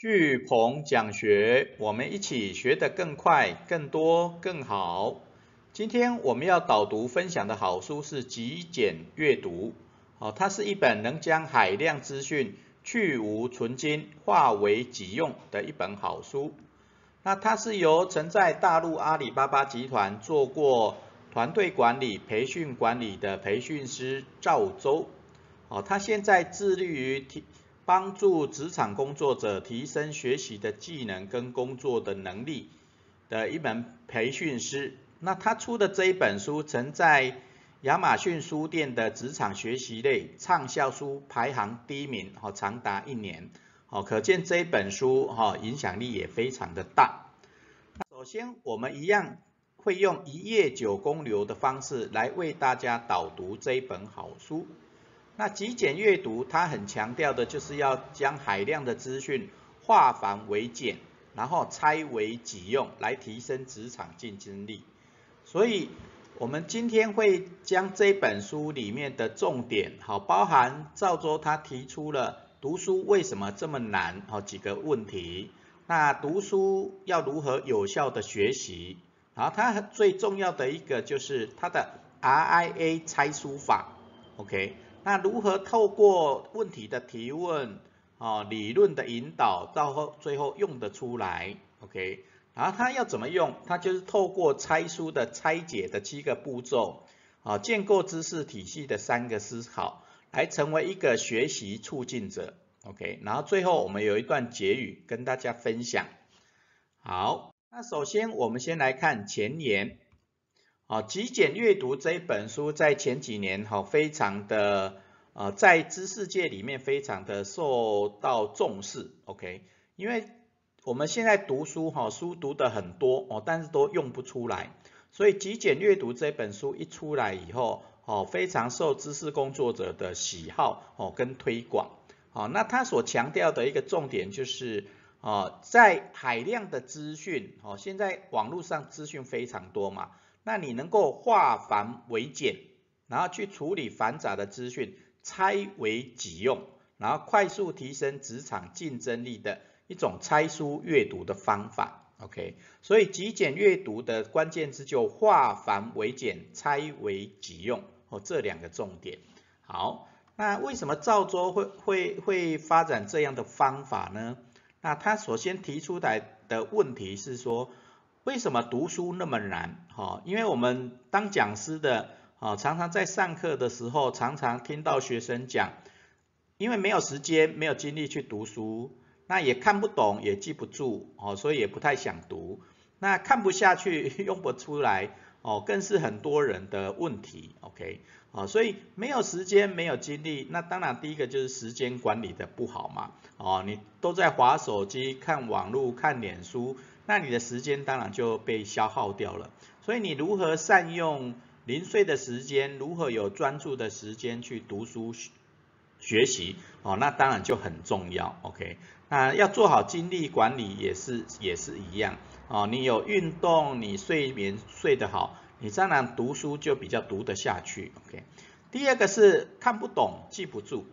巨鹏讲学，我们一起学得更快、更多、更好。今天我们要导读分享的好书是极简阅读，哦，它是一本能将海量资讯去无存精，化为己用的一本好书。那它是由曾在大陆阿里巴巴集团做过团队管理、培训管理的培训师赵周。哦，他现在致力于提帮助职场工作者提升学习的技能跟工作的能力的一门培训师。那他出的这一本书曾在亚马逊书店的职场学习类畅销书排行第一名，哦，长达一年，哦，可见这一本书哈影响力也非常的大。首先，我们一样会用一页九公流的方式来为大家导读这一本好书。那极简阅读，它很强调的就是要将海量的资讯化繁为简，然后拆为己用，来提升职场竞争力。所以，我们今天会将这本书里面的重点，好，包含赵州他提出了读书为什么这么难，好几个问题。那读书要如何有效的学习？然后，它最重要的一个就是它的 RIA 拆书法，OK。那如何透过问题的提问，啊，理论的引导，到后最后用得出来，OK？然后他要怎么用？他就是透过拆书的拆解的七个步骤，啊，建构知识体系的三个思考，来成为一个学习促进者，OK？然后最后我们有一段结语跟大家分享。好，那首先我们先来看前言。啊，极简阅读这一本书在前几年哈，非常的呃，在知识界里面非常的受到重视，OK？因为我们现在读书哈，书读的很多哦，但是都用不出来，所以极简阅读这本书一出来以后，哦，非常受知识工作者的喜好哦跟推广。好，那他所强调的一个重点就是，哦，在海量的资讯，哦，现在网络上资讯非常多嘛。那你能够化繁为简，然后去处理繁杂的资讯，拆为己用，然后快速提升职场竞争力的一种拆书阅读的方法。OK，所以极简阅读的关键字就化繁为简，拆为己用哦，这两个重点。好，那为什么赵州会会会发展这样的方法呢？那他首先提出来的问题是说。为什么读书那么难？哈，因为我们当讲师的，啊，常常在上课的时候，常常听到学生讲，因为没有时间、没有精力去读书，那也看不懂、也记不住，哦，所以也不太想读。那看不下去、用不出来，哦，更是很多人的问题。OK，啊，所以没有时间、没有精力，那当然第一个就是时间管理的不好嘛。哦，你都在划手机、看网络、看脸书。那你的时间当然就被消耗掉了，所以你如何善用零碎的时间，如何有专注的时间去读书学习，哦，那当然就很重要，OK？那要做好精力管理也是也是一样，哦，你有运动，你睡眠睡得好，你当然读书就比较读得下去，OK？第二个是看不懂记不住。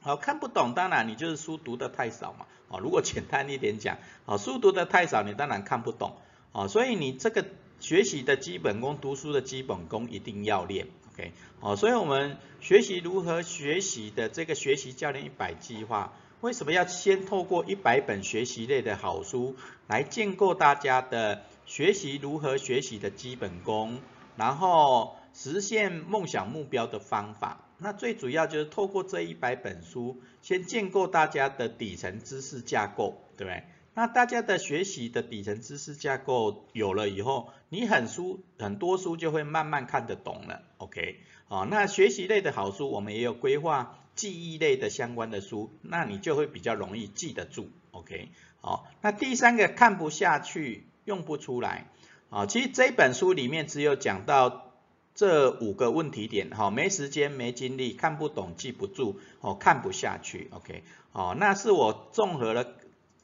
好看不懂，当然你就是书读的太少嘛。哦，如果简单一点讲，哦，书读的太少，你当然看不懂。哦，所以你这个学习的基本功，读书的基本功一定要练。OK，哦，所以我们学习如何学习的这个学习教练一百计划，为什么要先透过一百本学习类的好书来建构大家的学习如何学习的基本功，然后实现梦想目标的方法？那最主要就是透过这一百本书，先建构大家的底层知识架构，对不对？那大家的学习的底层知识架构有了以后，你很书很多书就会慢慢看得懂了，OK？好，那学习类的好书，我们也有规划记忆类的相关的书，那你就会比较容易记得住，OK？好，那第三个看不下去，用不出来，啊，其实这本书里面只有讲到。这五个问题点，哈，没时间、没精力、看不懂、记不住，哦，看不下去，OK，哦，那是我综合了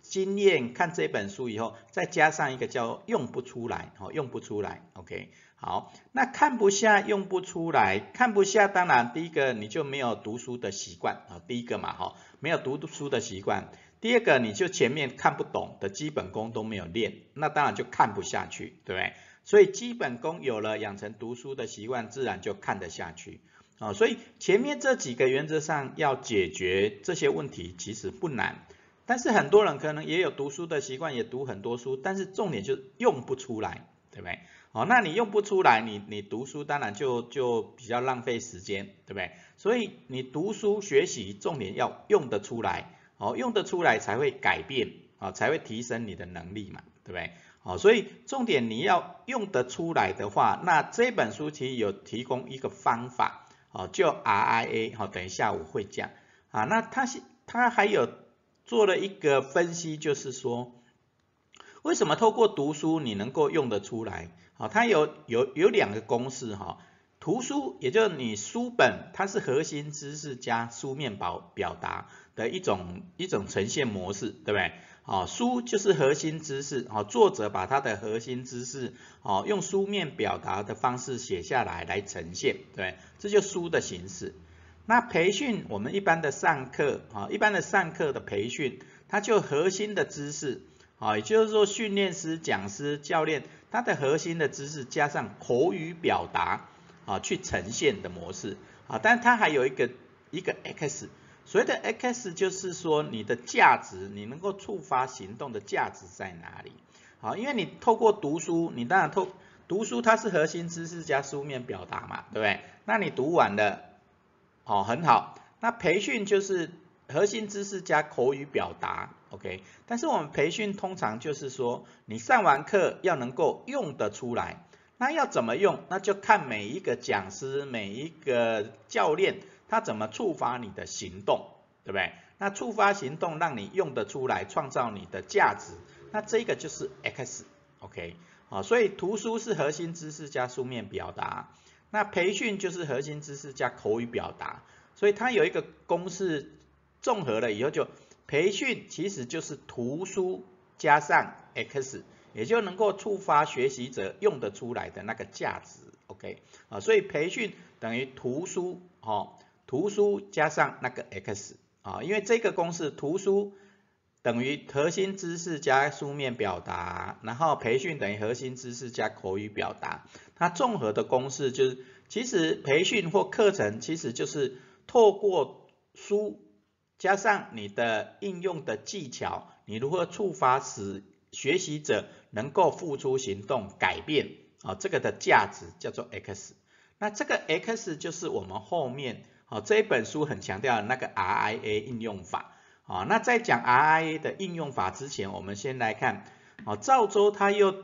经验看这本书以后，再加上一个叫用不出来，哦，用不出来，OK，好，那看不下、用不出来，看不下，当然第一个你就没有读书的习惯，啊，第一个嘛，哈，没有读书的习惯，第二个你就前面看不懂的基本功都没有练，那当然就看不下去，对不对？所以基本功有了，养成读书的习惯，自然就看得下去。啊，所以前面这几个原则上要解决这些问题，其实不难。但是很多人可能也有读书的习惯，也读很多书，但是重点就用不出来，对不对？哦，那你用不出来，你你读书当然就就比较浪费时间，对不对？所以你读书学习重点要用得出来，哦，用得出来才会改变，啊，才会提升你的能力嘛，对不对？哦，所以重点你要用得出来的话，那这本书其实有提供一个方法，哦，叫 RIA，好，等一下我会讲，啊，那它是它还有做了一个分析，就是说，为什么透过读书你能够用得出来？好，它有有有两个公式哈，图书也就是你书本，它是核心知识加书面表表达的一种一种呈现模式，对不对？啊，书就是核心知识，哦，作者把他的核心知识，哦，用书面表达的方式写下来来呈现，对，这就书的形式。那培训我们一般的上课，啊，一般的上课的培训，它就核心的知识，啊，也就是说训练师、讲师、教练，他的核心的知识加上口语表达，啊，去呈现的模式，啊，但它还有一个一个 X。所谓的 X 就是说你的价值，你能够触发行动的价值在哪里？好，因为你透过读书，你当然透读书它是核心知识加书面表达嘛，对不对？那你读完了，哦，很好。那培训就是核心知识加口语表达，OK。但是我们培训通常就是说，你上完课要能够用得出来。那要怎么用？那就看每一个讲师、每一个教练。它怎么触发你的行动，对不对？那触发行动让你用得出来，创造你的价值，那这个就是 X，OK，好，所以图书是核心知识加书面表达，那培训就是核心知识加口语表达，所以它有一个公式，综合了以后就培训其实就是图书加上 X，也就能够触发学习者用得出来的那个价值，OK，啊，所以培训等于图书，哦。图书加上那个 X 啊，因为这个公式，图书等于核心知识加书面表达，然后培训等于核心知识加口语表达。它综合的公式就是，其实培训或课程其实就是透过书加上你的应用的技巧，你如何触发使学习者能够付出行动改变啊，这个的价值叫做 X。那这个 X 就是我们后面。好，这本书很强调那个 RIA 应用法。好，那在讲 RIA 的应用法之前，我们先来看，好，赵州他又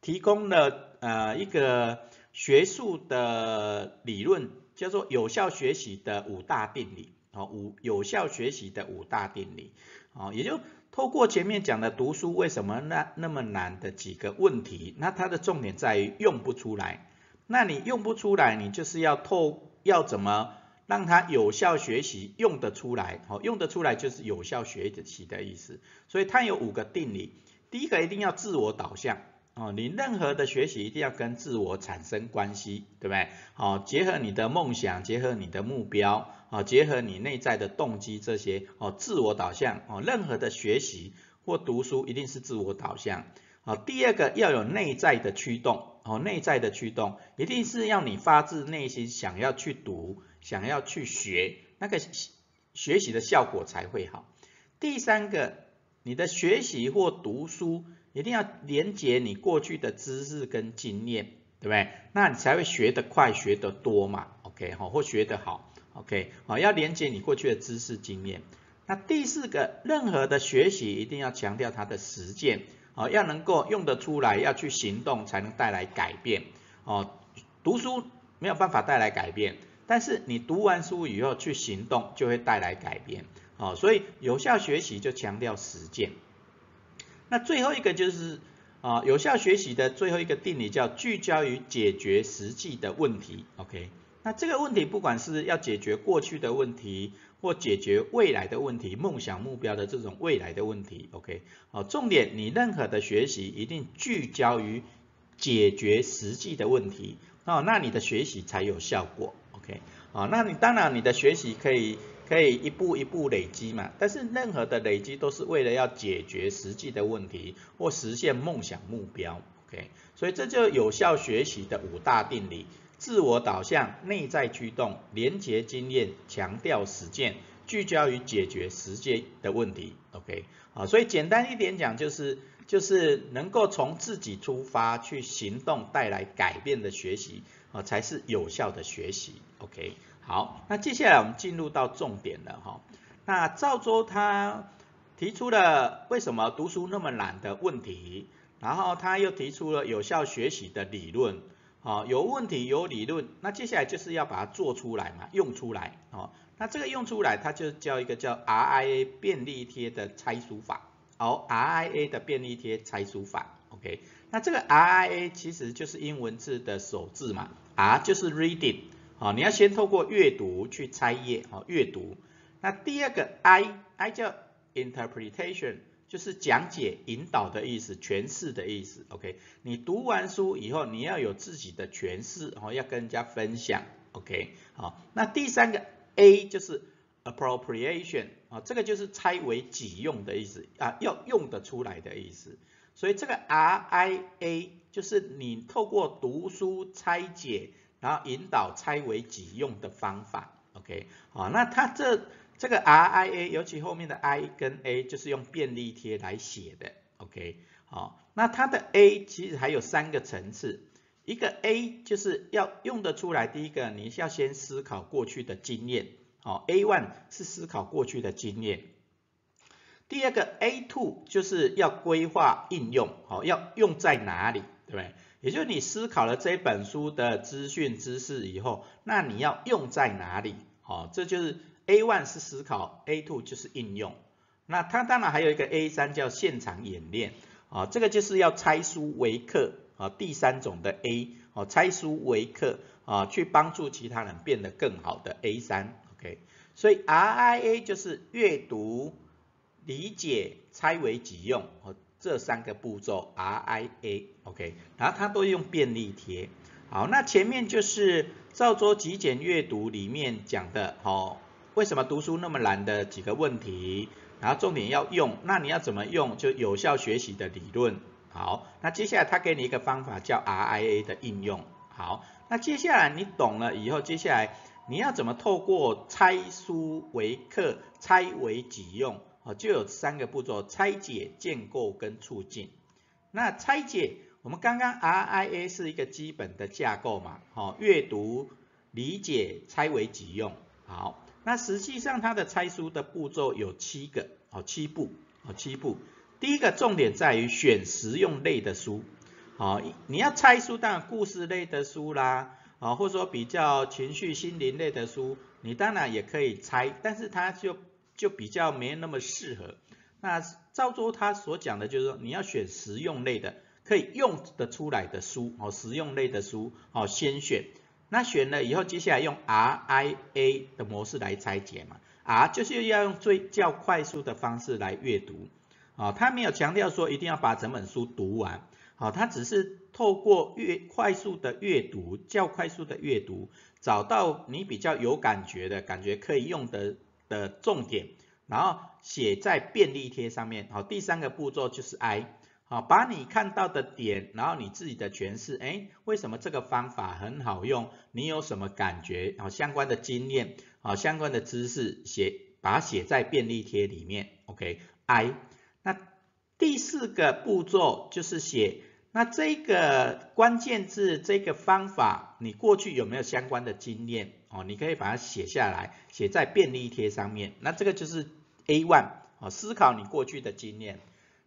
提供了呃一个学术的理论，叫做有效学习的五大定理。好，五有效学习的五大定理。好，也就透过前面讲的读书为什么那那么难的几个问题，那它的重点在于用不出来。那你用不出来，你就是要透要怎么？让他有效学习用得出来，好用得出来就是有效学习的意思。所以它有五个定理，第一个一定要自我导向，哦，你任何的学习一定要跟自我产生关系，对不对？好，结合你的梦想，结合你的目标，啊，结合你内在的动机这些，哦，自我导向，哦，任何的学习或读书一定是自我导向。好，第二个要有内在的驱动，哦，内在的驱动一定是要你发自内心想要去读。想要去学那个学习的效果才会好。第三个，你的学习或读书一定要连接你过去的知识跟经验，对不对？那你才会学得快，学得多嘛？OK 好，或学得好？OK 好，要连接你过去的知识经验。那第四个，任何的学习一定要强调它的实践，哦，要能够用得出来，要去行动才能带来改变。哦，读书没有办法带来改变。但是你读完书以后去行动，就会带来改变，哦，所以有效学习就强调实践。那最后一个就是啊，有效学习的最后一个定理叫聚焦于解决实际的问题，OK？那这个问题不管是要解决过去的问题，或解决未来的问题，梦想目标的这种未来的问题，OK？好，重点你任何的学习一定聚焦于解决实际的问题，哦，那你的学习才有效果。OK，啊，那你当然你的学习可以可以一步一步累积嘛。但是任何的累积都是为了要解决实际的问题或实现梦想目标。OK，所以这就有效学习的五大定理：自我导向、内在驱动、连结经验、强调实践、聚焦于解决实际的问题。OK，啊，所以简单一点讲就是。就是能够从自己出发去行动，带来改变的学习啊，才是有效的学习。OK，好，那接下来我们进入到重点了哈。那赵州他提出了为什么读书那么难的问题，然后他又提出了有效学习的理论。啊，有问题有理论，那接下来就是要把它做出来嘛，用出来。哦，那这个用出来，它就叫一个叫 RIA 便利贴的拆书法。好，RIA 的便利贴拆书法，OK，那这个 RIA 其实就是英文字的首字嘛，R 就是 reading，好，你要先透过阅读去拆页，好，阅读。那第二个 I，I 叫 interpretation，就是讲解、引导的意思，诠释的意思，OK，你读完书以后，你要有自己的诠释，哦，要跟人家分享，OK，好，那第三个 A 就是 appropriation。啊，这个就是拆为己用的意思啊，要用得出来的意思。所以这个 RIA 就是你透过读书拆解，然后引导拆为己用的方法。OK，好，那它这这个 RIA，尤其后面的 I 跟 A 就是用便利贴来写的。OK，好，那它的 A 其实还有三个层次，一个 A 就是要用得出来，第一个你要先思考过去的经验。好，A one 是思考过去的经验，第二个 A two 就是要规划应用，好，要用在哪里，对不对？也就是你思考了这本书的资讯知识以后，那你要用在哪里？好，这就是 A one 是思考，A two 就是应用。那它当然还有一个 A 三叫现场演练，啊，这个就是要拆书为课，啊，第三种的 A，哦，拆书为课，啊，去帮助其他人变得更好的 A 三。所以 RIA 就是阅读、理解、拆为己用，哦，这三个步骤 RIA，OK，然后它都用便利贴。好，那前面就是照桌极简阅读里面讲的，哦，为什么读书那么难的几个问题，然后重点要用，那你要怎么用就有效学习的理论。好，那接下来他给你一个方法叫 RIA 的应用。好，那接下来你懂了以后，接下来。你要怎么透过拆书为课，拆为己用？啊，就有三个步骤：拆解、建构跟促进。那拆解，我们刚刚 RIA 是一个基本的架构嘛？好，阅读、理解、拆为己用。好，那实际上它的拆书的步骤有七个，哦，七步，哦，七步。第一个重点在于选实用类的书。好，你要拆书，当然故事类的书啦。啊，或者说比较情绪心灵类的书，你当然也可以猜，但是它就就比较没那么适合。那赵州他所讲的就是说，你要选实用类的，可以用得出来的书，哦，实用类的书，哦，先选。那选了以后，接下来用 RIA 的模式来拆解嘛，R 就是要用最较快速的方式来阅读，啊，他没有强调说一定要把整本书读完。好，它只是透过阅快速的阅读，较快速的阅读，找到你比较有感觉的感觉可以用的的重点，然后写在便利贴上面。好，第三个步骤就是 I，好，把你看到的点，然后你自己的诠释，哎，为什么这个方法很好用？你有什么感觉？好，相关的经验，好，相关的知识写，把它写在便利贴里面。OK，I，那。第四个步骤就是写，那这个关键字这个方法，你过去有没有相关的经验哦？你可以把它写下来，写在便利贴上面。那这个就是 A one 哦，思考你过去的经验。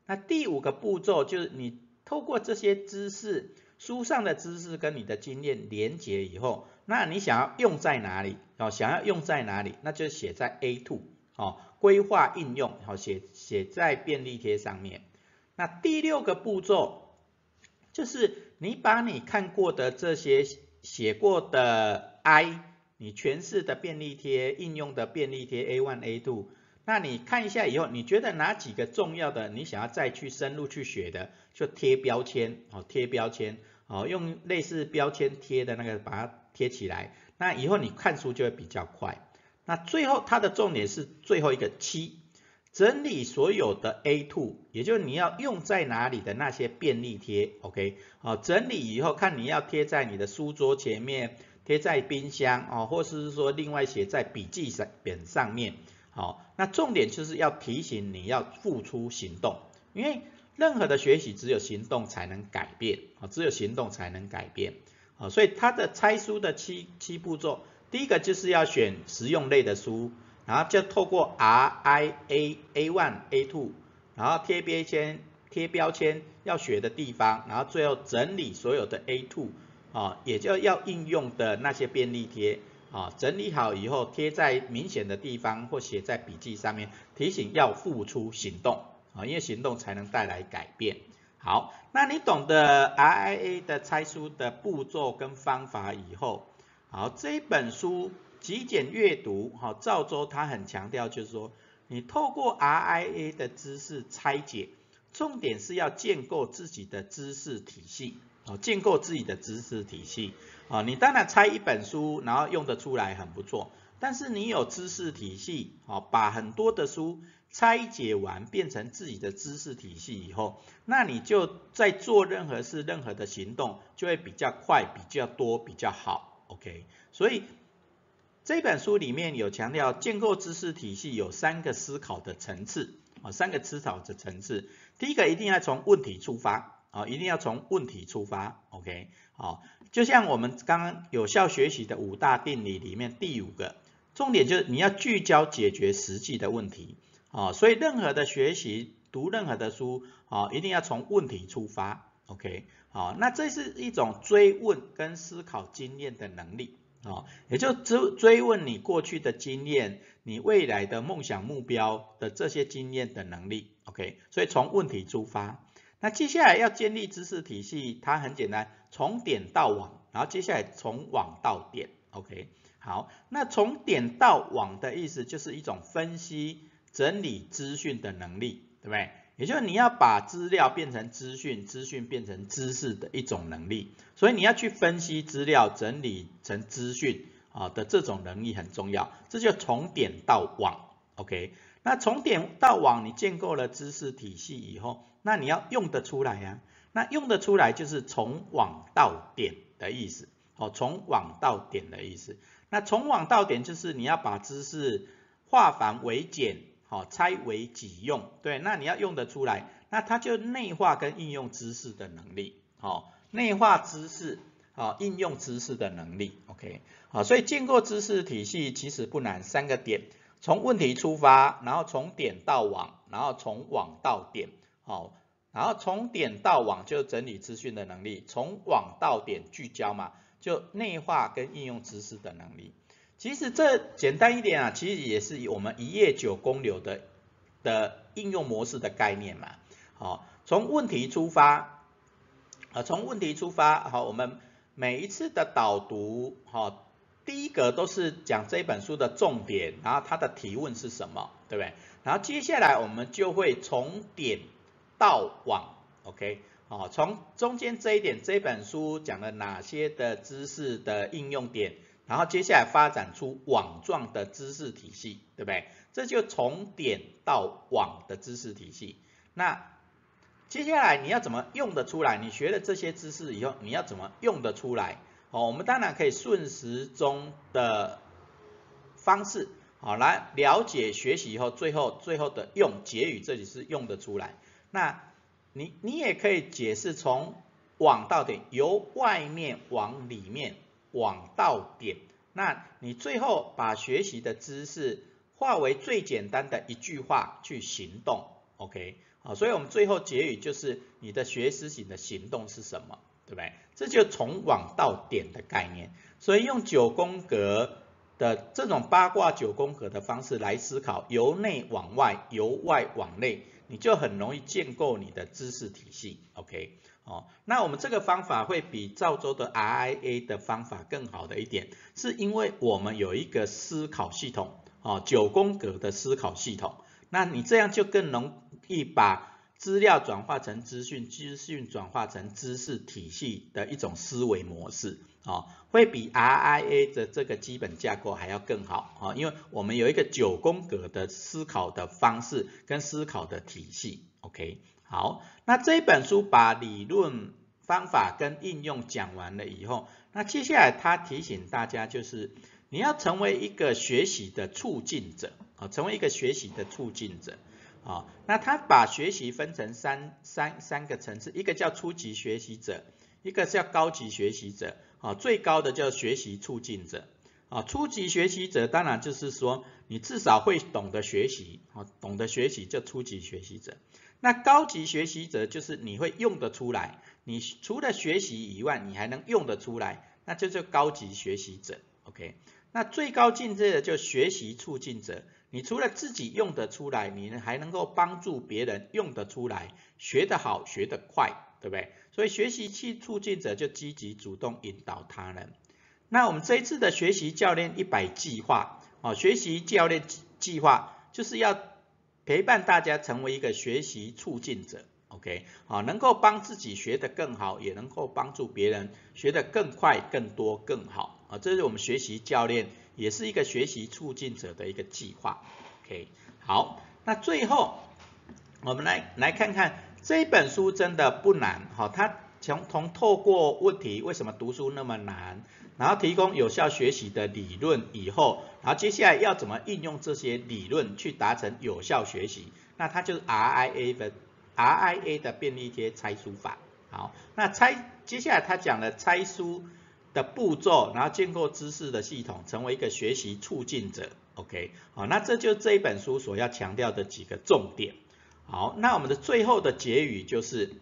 那第五个步骤就是你透过这些知识，书上的知识跟你的经验连接以后，那你想要用在哪里哦？想要用在哪里？那就写在 A two 哦。规划应用，好写写在便利贴上面。那第六个步骤就是你把你看过的这些写过的 I，你诠释的便利贴、应用的便利贴 A one A two，那你看一下以后，你觉得哪几个重要的，你想要再去深入去学的，就贴标签，哦贴标签，哦用类似标签贴的那个把它贴起来，那以后你看书就会比较快。那最后它的重点是最后一个七，整理所有的 A two，也就是你要用在哪里的那些便利贴，OK，好，整理以后看你要贴在你的书桌前面，贴在冰箱哦，或是说另外写在笔记本上面，好，那重点就是要提醒你要付出行动，因为任何的学习只有行动才能改变，啊，只有行动才能改变，啊，所以它的拆书的七七步骤。第一个就是要选实用类的书，然后就透过 R I A A one A two，然后贴标签贴标签要学的地方，然后最后整理所有的 A two 啊，也就要应用的那些便利贴啊，整理好以后贴在明显的地方或写在笔记上面，提醒要付出行动啊，因为行动才能带来改变。好，那你懂得 R I A 的拆书的步骤跟方法以后。好，这本书极简阅读，哈，赵州他很强调，就是说，你透过 RIA 的知识拆解，重点是要建构自己的知识体系，哦，建构自己的知识体系，啊，你当然拆一本书，然后用得出来很不错，但是你有知识体系，好，把很多的书拆解完，变成自己的知识体系以后，那你就在做任何事、任何的行动，就会比较快、比较多、比较好。OK，所以这本书里面有强调建构知识体系有三个思考的层次啊，三个思考的层次。第一个一定要从问题出发啊，一定要从问题出发。OK，好，就像我们刚刚有效学习的五大定理里面第五个重点就是你要聚焦解决实际的问题啊，所以任何的学习读任何的书啊，一定要从问题出发。OK。好，那这是一种追问跟思考经验的能力，啊，也就追追问你过去的经验，你未来的梦想目标的这些经验的能力，OK，所以从问题出发，那接下来要建立知识体系，它很简单，从点到网，然后接下来从网到点，OK，好，那从点到网的意思就是一种分析整理资讯的能力，对不对？也就是你要把资料变成资讯，资讯变成知识的一种能力，所以你要去分析资料，整理成资讯啊的这种能力很重要。这就从点到网，OK？那从点到网，你建构了知识体系以后，那你要用得出来呀。那用得出来就是从网到点的意思，哦，从网到点的意思。那从网到点就是你要把知识化繁为简。好，拆为己用，对，那你要用得出来，那它就内化跟应用知识的能力，好，内化知识，好，应用知识的能力，OK，好，所以建构知识体系其实不难，三个点，从问题出发，然后从点到网，然后从网到点，好，然后从点到网就整理资讯的能力，从网到点聚焦嘛，就内化跟应用知识的能力。其实这简单一点啊，其实也是以我们一页九公流的的应用模式的概念嘛。好，从问题出发，啊，从问题出发，好，我们每一次的导读，哈，第一个都是讲这本书的重点，然后它的提问是什么，对不对？然后接下来我们就会从点到网，OK，好，从中间这一点，这本书讲了哪些的知识的应用点？然后接下来发展出网状的知识体系，对不对？这就从点到网的知识体系。那接下来你要怎么用得出来？你学了这些知识以后，你要怎么用得出来？哦，我们当然可以顺时钟的方式，好来了解学习以后，最后最后的用结语，这里是用得出来。那你你也可以解释从网到点，由外面往里面。往到点，那你最后把学习的知识化为最简单的一句话去行动，OK，好，所以我们最后结语就是你的学思型的行动是什么，对不对？这就从往到点的概念，所以用九宫格的这种八卦九宫格的方式来思考，由内往外，由外往内，你就很容易建构你的知识体系，OK。哦，那我们这个方法会比赵州的 RIA 的方法更好的一点，是因为我们有一个思考系统，哦，九宫格的思考系统，那你这样就更容易把资料转化成资讯，资讯转化成知识体系的一种思维模式，哦，会比 RIA 的这个基本架构还要更好，哦，因为我们有一个九宫格的思考的方式跟思考的体系，OK，好，那这本书把理论方法跟应用讲完了以后，那接下来他提醒大家就是你要成为一个学习的促进者，啊，成为一个学习的促进者。啊，那他把学习分成三三三个层次，一个叫初级学习者，一个叫高级学习者，啊，最高的叫学习促进者，啊，初级学习者当然就是说你至少会懂得学习，啊，懂得学习叫初级学习者，那高级学习者就是你会用得出来，你除了学习以外，你还能用得出来，那就叫高级学习者，OK，那最高境界的就学习促进者。你除了自己用得出来，你还能够帮助别人用得出来，学得好，学得快，对不对？所以学习期促进者就积极主动引导他人。那我们这一次的学习教练一百计划，哦，学习教练计划就是要陪伴大家成为一个学习促进者，OK，好，能够帮自己学得更好，也能够帮助别人学得更快、更多、更好，啊，这是我们学习教练。也是一个学习促进者的一个计划，OK，好，那最后我们来来看看这本书真的不难，哈，它从从透过问题为什么读书那么难，然后提供有效学习的理论以后，然后接下来要怎么应用这些理论去达成有效学习，那它就是 RIA 的 RIA 的便利贴拆书法，好，那拆接下来他讲了拆书。的步骤，然后建构知识的系统，成为一个学习促进者。OK，好，那这就这一本书所要强调的几个重点。好，那我们的最后的结语就是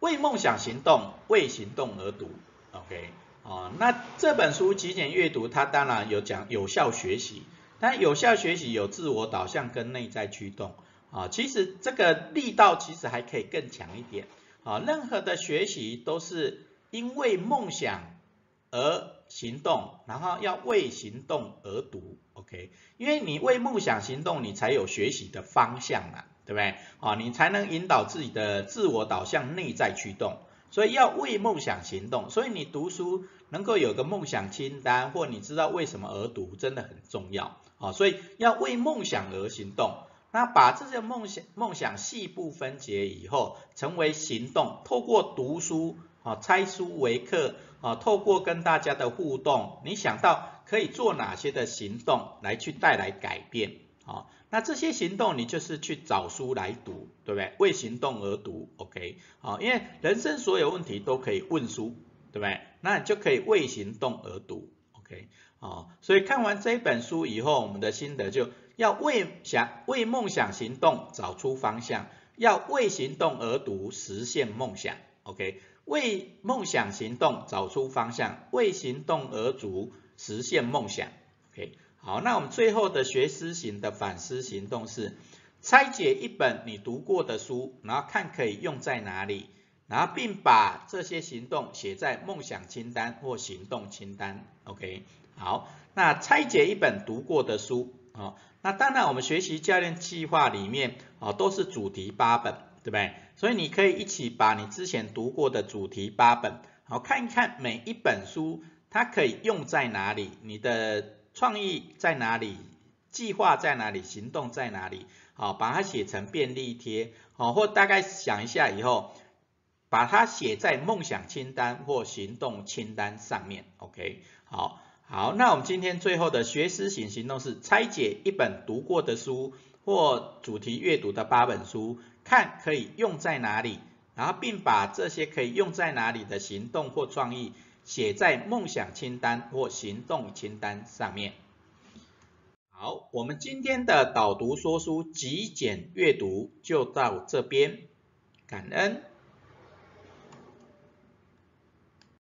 为梦想行动，为行动而读。OK，啊，那这本书极简阅读，它当然有讲有效学习，但有效学习有自我导向跟内在驱动。啊，其实这个力道其实还可以更强一点。啊，任何的学习都是。因为梦想而行动，然后要为行动而读，OK？因为你为梦想行动，你才有学习的方向嘛，对不对？啊，你才能引导自己的自我导向、内在驱动。所以要为梦想行动，所以你读书能够有个梦想清单，或你知道为什么而读，真的很重要啊。所以要为梦想而行动，那把这些梦想梦想细部分解以后，成为行动，透过读书。啊，拆书为课啊，透过跟大家的互动，你想到可以做哪些的行动来去带来改变啊？那这些行动你就是去找书来读，对不对？为行动而读，OK？啊，因为人生所有问题都可以问书，对不对？那你就可以为行动而读，OK？啊，所以看完这本书以后，我们的心得就要为想为梦想行动找出方向，要为行动而读，实现梦想，OK？为梦想行动，找出方向；为行动而足，实现梦想。好，那我们最后的学思型的反思行动是拆解一本你读过的书，然后看可以用在哪里，然后并把这些行动写在梦想清单或行动清单。OK，好，那拆解一本读过的书，好，那当然我们学习教练计划里面，啊，都是主题八本，对不对？所以你可以一起把你之前读过的主题八本，好看一看每一本书它可以用在哪里，你的创意在哪里，计划在哪里，行动在哪里，好把它写成便利贴，好或大概想一下以后，把它写在梦想清单或行动清单上面，OK，好，好，那我们今天最后的学思型行动是拆解一本读过的书或主题阅读的八本书。看可以用在哪里，然后并把这些可以用在哪里的行动或创意写在梦想清单或行动清单上面。好，我们今天的导读说书极简阅读就到这边，感恩。